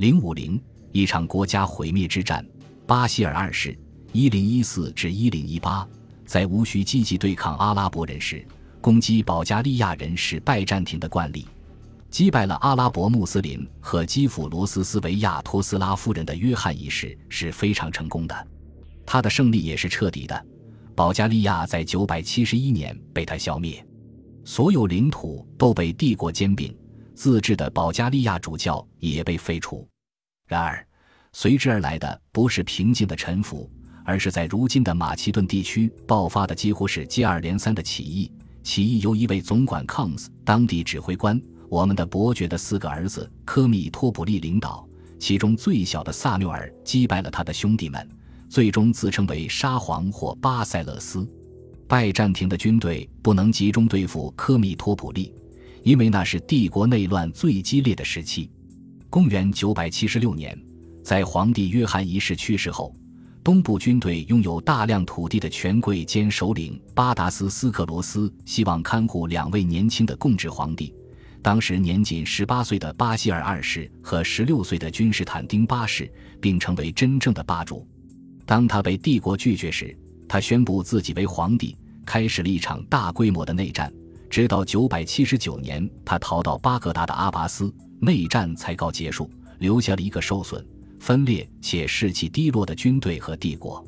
零五零，一场国家毁灭之战。巴希尔二世（一零一四至一零一八）在无需积极对抗阿拉伯人时，攻击保加利亚人是拜占庭的惯例。击败了阿拉伯穆斯林和基辅罗斯斯维亚托斯拉夫人的约翰一世是非常成功的，他的胜利也是彻底的。保加利亚在九百七十一年被他消灭，所有领土都被帝国兼并，自治的保加利亚主教也被废除。然而，随之而来的不是平静的臣服，而是在如今的马其顿地区爆发的几乎是接二连三的起义。起义由一位总管康斯当地指挥官。我们的伯爵的四个儿子科米托普利领导，其中最小的萨缪尔击败了他的兄弟们，最终自称为沙皇或巴塞勒斯。拜占庭的军队不能集中对付科米托普利，因为那是帝国内乱最激烈的时期。公元976年，在皇帝约翰一世去世后，东部军队拥有大量土地的权贵兼首领巴达斯斯克罗斯希望看护两位年轻的共治皇帝。当时年仅十八岁的巴希尔二世和十六岁的君士坦丁八世，并成为真正的霸主。当他被帝国拒绝时，他宣布自己为皇帝，开始了一场大规模的内战。直到九百七十九年，他逃到巴格达的阿拔斯，内战才告结束，留下了一个受损、分裂且士气低落的军队和帝国。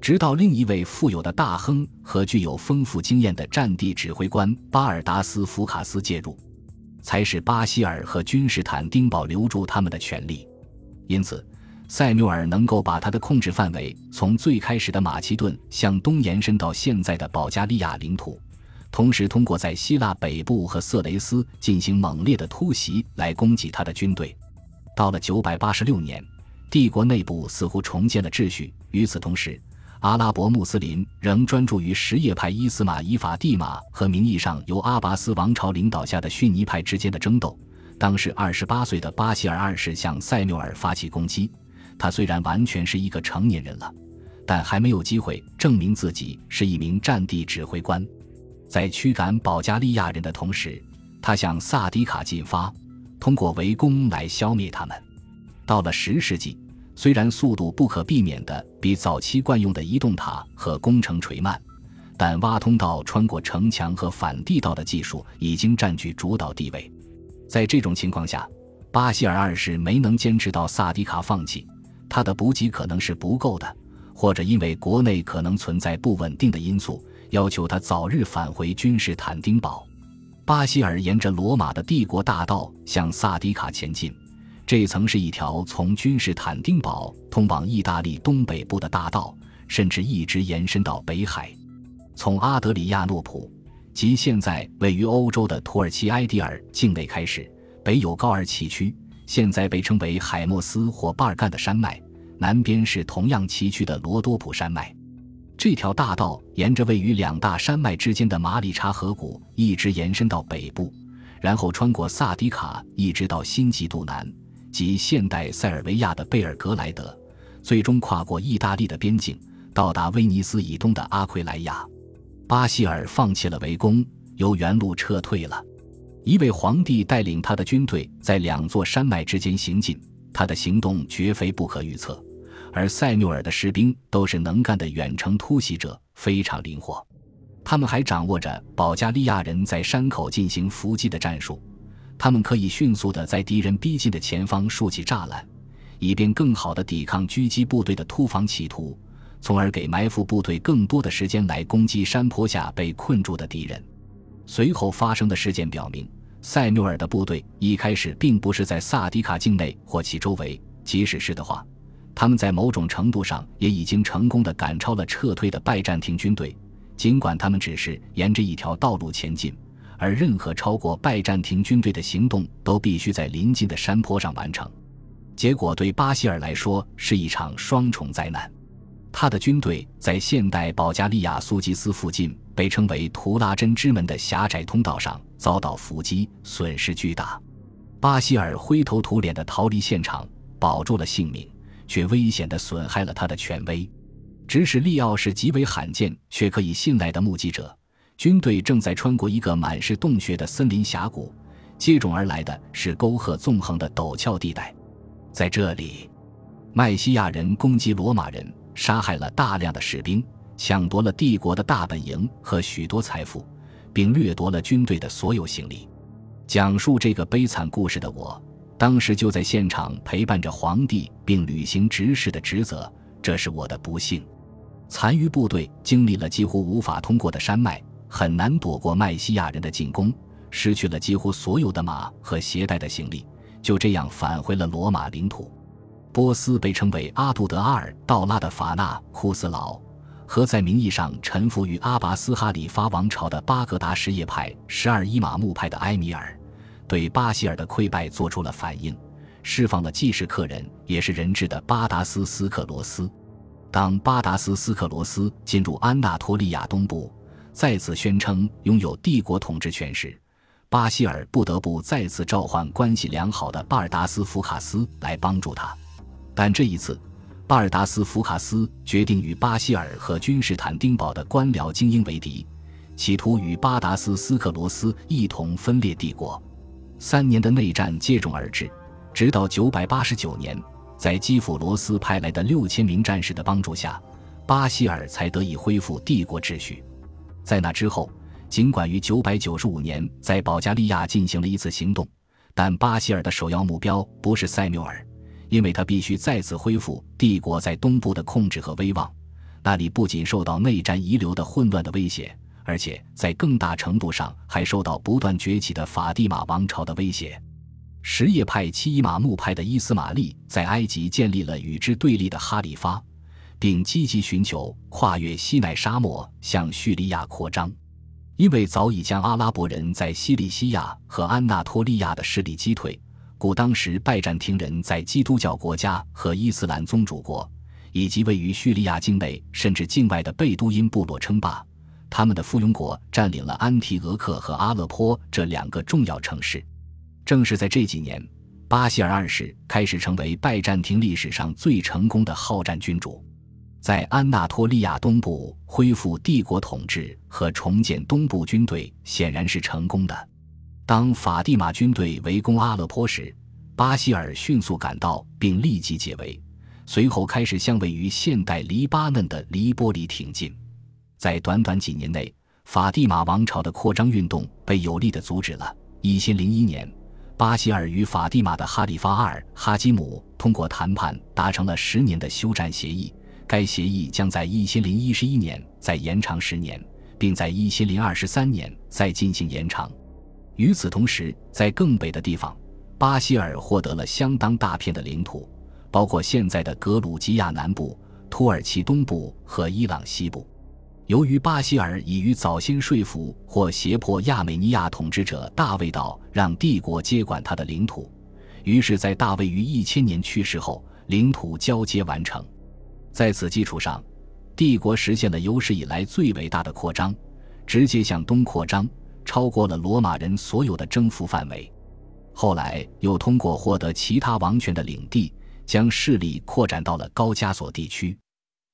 直到另一位富有的大亨和具有丰富经验的战地指挥官巴尔达斯福卡斯介入。才使巴希尔和君士坦丁堡留住他们的权利，因此，塞缪尔能够把他的控制范围从最开始的马其顿向东延伸到现在的保加利亚领土，同时通过在希腊北部和色雷斯进行猛烈的突袭来攻击他的军队。到了986年，帝国内部似乎重建了秩序。与此同时，阿拉伯穆斯林仍专注于什叶派伊斯玛依法蒂玛和名义上由阿拔斯王朝领导下的逊尼派之间的争斗。当时二十八岁的巴希尔二世向塞缪尔发起攻击。他虽然完全是一个成年人了，但还没有机会证明自己是一名战地指挥官。在驱赶保加利亚人的同时，他向萨迪卡进发，通过围攻来消灭他们。到了十世纪。虽然速度不可避免的比早期惯用的移动塔和工程锤慢，但挖通道、穿过城墙和反地道的技术已经占据主导地位。在这种情况下，巴希尔二世没能坚持到萨迪卡放弃，他的补给可能是不够的，或者因为国内可能存在不稳定的因素，要求他早日返回君士坦丁堡。巴希尔沿着罗马的帝国大道向萨迪卡前进。这曾是一条从君士坦丁堡通往意大利东北部的大道，甚至一直延伸到北海。从阿德里亚诺普及现在位于欧洲的土耳其埃迪尔境内开始，北有高尔崎区，现在被称为海默斯或巴尔干的山脉，南边是同样崎岖的罗多普山脉。这条大道沿着位于两大山脉之间的马里查河谷一直延伸到北部，然后穿过萨迪卡，一直到新吉杜南。及现代塞尔维亚的贝尔格莱德，最终跨过意大利的边境，到达威尼斯以东的阿奎莱亚。巴西尔放弃了围攻，由原路撤退了。一位皇帝带领他的军队在两座山脉之间行进，他的行动绝非不可预测。而塞缪尔的士兵都是能干的远程突袭者，非常灵活。他们还掌握着保加利亚人在山口进行伏击的战术。他们可以迅速地在敌人逼近的前方竖起栅栏，以便更好地抵抗狙击部队的突防企图，从而给埋伏部队更多的时间来攻击山坡下被困住的敌人。随后发生的事件表明，塞缪尔的部队一开始并不是在萨迪卡境内或其周围，即使是的话，他们在某种程度上也已经成功地赶超了撤退的拜占庭军队，尽管他们只是沿着一条道路前进。而任何超过拜占庭军队的行动都必须在临近的山坡上完成，结果对巴希尔来说是一场双重灾难。他的军队在现代保加利亚苏吉斯附近被称为图拉真之门的狭窄通道上遭到伏击，损失巨大。巴希尔灰头土脸地逃离现场，保住了性命，却危险地损害了他的权威。指使利奥是极为罕见却可以信赖的目击者。军队正在穿过一个满是洞穴的森林峡谷，接踵而来的是沟壑纵横的陡峭地带。在这里，麦西亚人攻击罗马人，杀害了大量的士兵，抢夺了帝国的大本营和许多财富，并掠夺了军队的所有行李。讲述这个悲惨故事的我，当时就在现场陪伴着皇帝，并履行执事的职责。这是我的不幸。残余部队经历了几乎无法通过的山脉，很难躲过麦西亚人的进攻，失去了几乎所有的马和携带的行李，就这样返回了罗马领土。波斯被称为阿杜德阿尔道拉的法纳库斯老，和在名义上臣服于阿拔斯哈里发王朝的巴格达什叶派十二伊玛目派的埃米尔，对巴希尔的溃败做出了反应。释放了既是客人也是人质的巴达斯斯克罗斯。当巴达斯斯克罗斯进入安纳托利亚东部，再次宣称拥有帝国统治权时，巴希尔不得不再次召唤关系良好的巴尔达斯福卡斯来帮助他。但这一次，巴尔达斯福卡斯决定与巴希尔和君士坦丁堡的官僚精英为敌，企图与巴达斯斯克罗斯一同分裂帝国。三年的内战接踵而至。直到九百八十九年，在基辅罗斯派来的六千名战士的帮助下，巴希尔才得以恢复帝国秩序。在那之后，尽管于九百九十五年在保加利亚进行了一次行动，但巴希尔的首要目标不是塞缪尔，因为他必须再次恢复帝国在东部的控制和威望。那里不仅受到内战遗留的混乱的威胁，而且在更大程度上还受到不断崛起的法蒂玛王朝的威胁。什叶派七伊玛目派的伊斯玛利在埃及建立了与之对立的哈里发，并积极寻求跨越西奈沙漠向叙利亚扩张。因为早已将阿拉伯人在西里西亚和安纳托利亚的势力击退，故当时拜占庭人在基督教国家和伊斯兰宗主国，以及位于叙利亚境内甚至境外的贝都因部落称霸。他们的附庸国占领了安提俄克和阿勒颇这两个重要城市。正是在这几年，巴希尔二世开始成为拜占庭历史上最成功的好战君主，在安纳托利亚东部恢复帝国统治和重建东部军队显然是成功的。当法蒂玛军队围攻阿勒颇时，巴希尔迅速赶到并立即解围，随后开始向位于现代黎巴嫩的黎波里挺进。在短短几年内，法蒂玛王朝的扩张运动被有力地阻止了。一千零一年。巴希尔与法蒂玛的哈里发阿尔哈基姆通过谈判达成了十年的休战协议，该协议将在一千零一十一年再延长十年，并在一千零二十三年再进行延长。与此同时，在更北的地方，巴希尔获得了相当大片的领土，包括现在的格鲁吉亚南部、土耳其东部和伊朗西部。由于巴希尔已于早先说服或胁迫亚美尼亚统治者大卫岛让帝国接管他的领土，于是，在大卫于一千年去世后，领土交接完成。在此基础上，帝国实现了有史以来最伟大的扩张，直接向东扩张，超过了罗马人所有的征服范围。后来又通过获得其他王权的领地，将势力扩展到了高加索地区。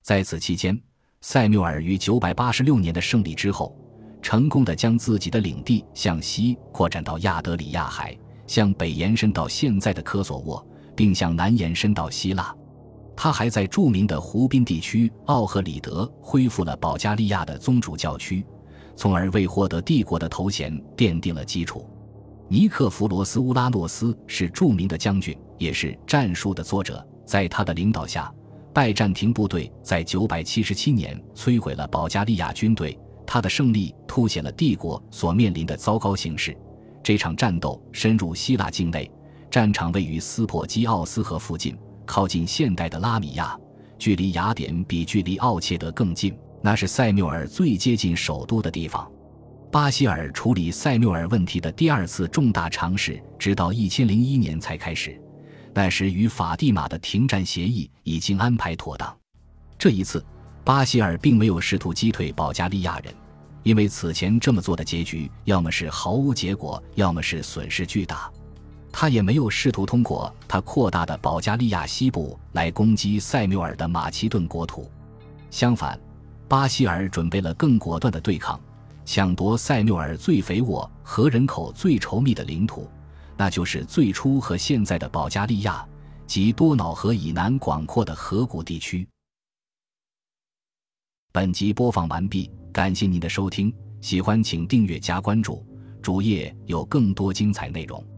在此期间。塞缪尔于986年的胜利之后，成功的将自己的领地向西扩展到亚德里亚海，向北延伸到现在的科索沃，并向南延伸到希腊。他还在著名的湖滨地区奥赫里德恢复了保加利亚的宗主教区，从而为获得帝国的头衔奠定了基础。尼克弗罗斯乌拉诺斯是著名的将军，也是战书的作者，在他的领导下。拜占庭部队在977年摧毁了保加利亚军队，他的胜利凸显了帝国所面临的糟糕形势。这场战斗深入希腊境内，战场位于斯珀基奥斯河附近，靠近现代的拉米亚，距离雅典比距离奥切德更近。那是塞缪尔最接近首都的地方。巴希尔处理塞缪尔问题的第二次重大尝试，直到1001年才开始。那时与法蒂玛的停战协议已经安排妥当。这一次，巴希尔并没有试图击退保加利亚人，因为此前这么做的结局要么是毫无结果，要么是损失巨大。他也没有试图通过他扩大的保加利亚西部来攻击塞缪尔的马其顿国土。相反，巴希尔准备了更果断的对抗，抢夺塞缪尔最肥沃和人口最稠密的领土。那就是最初和现在的保加利亚，及多瑙河以南广阔的河谷地区。本集播放完毕，感谢您的收听，喜欢请订阅加关注，主页有更多精彩内容。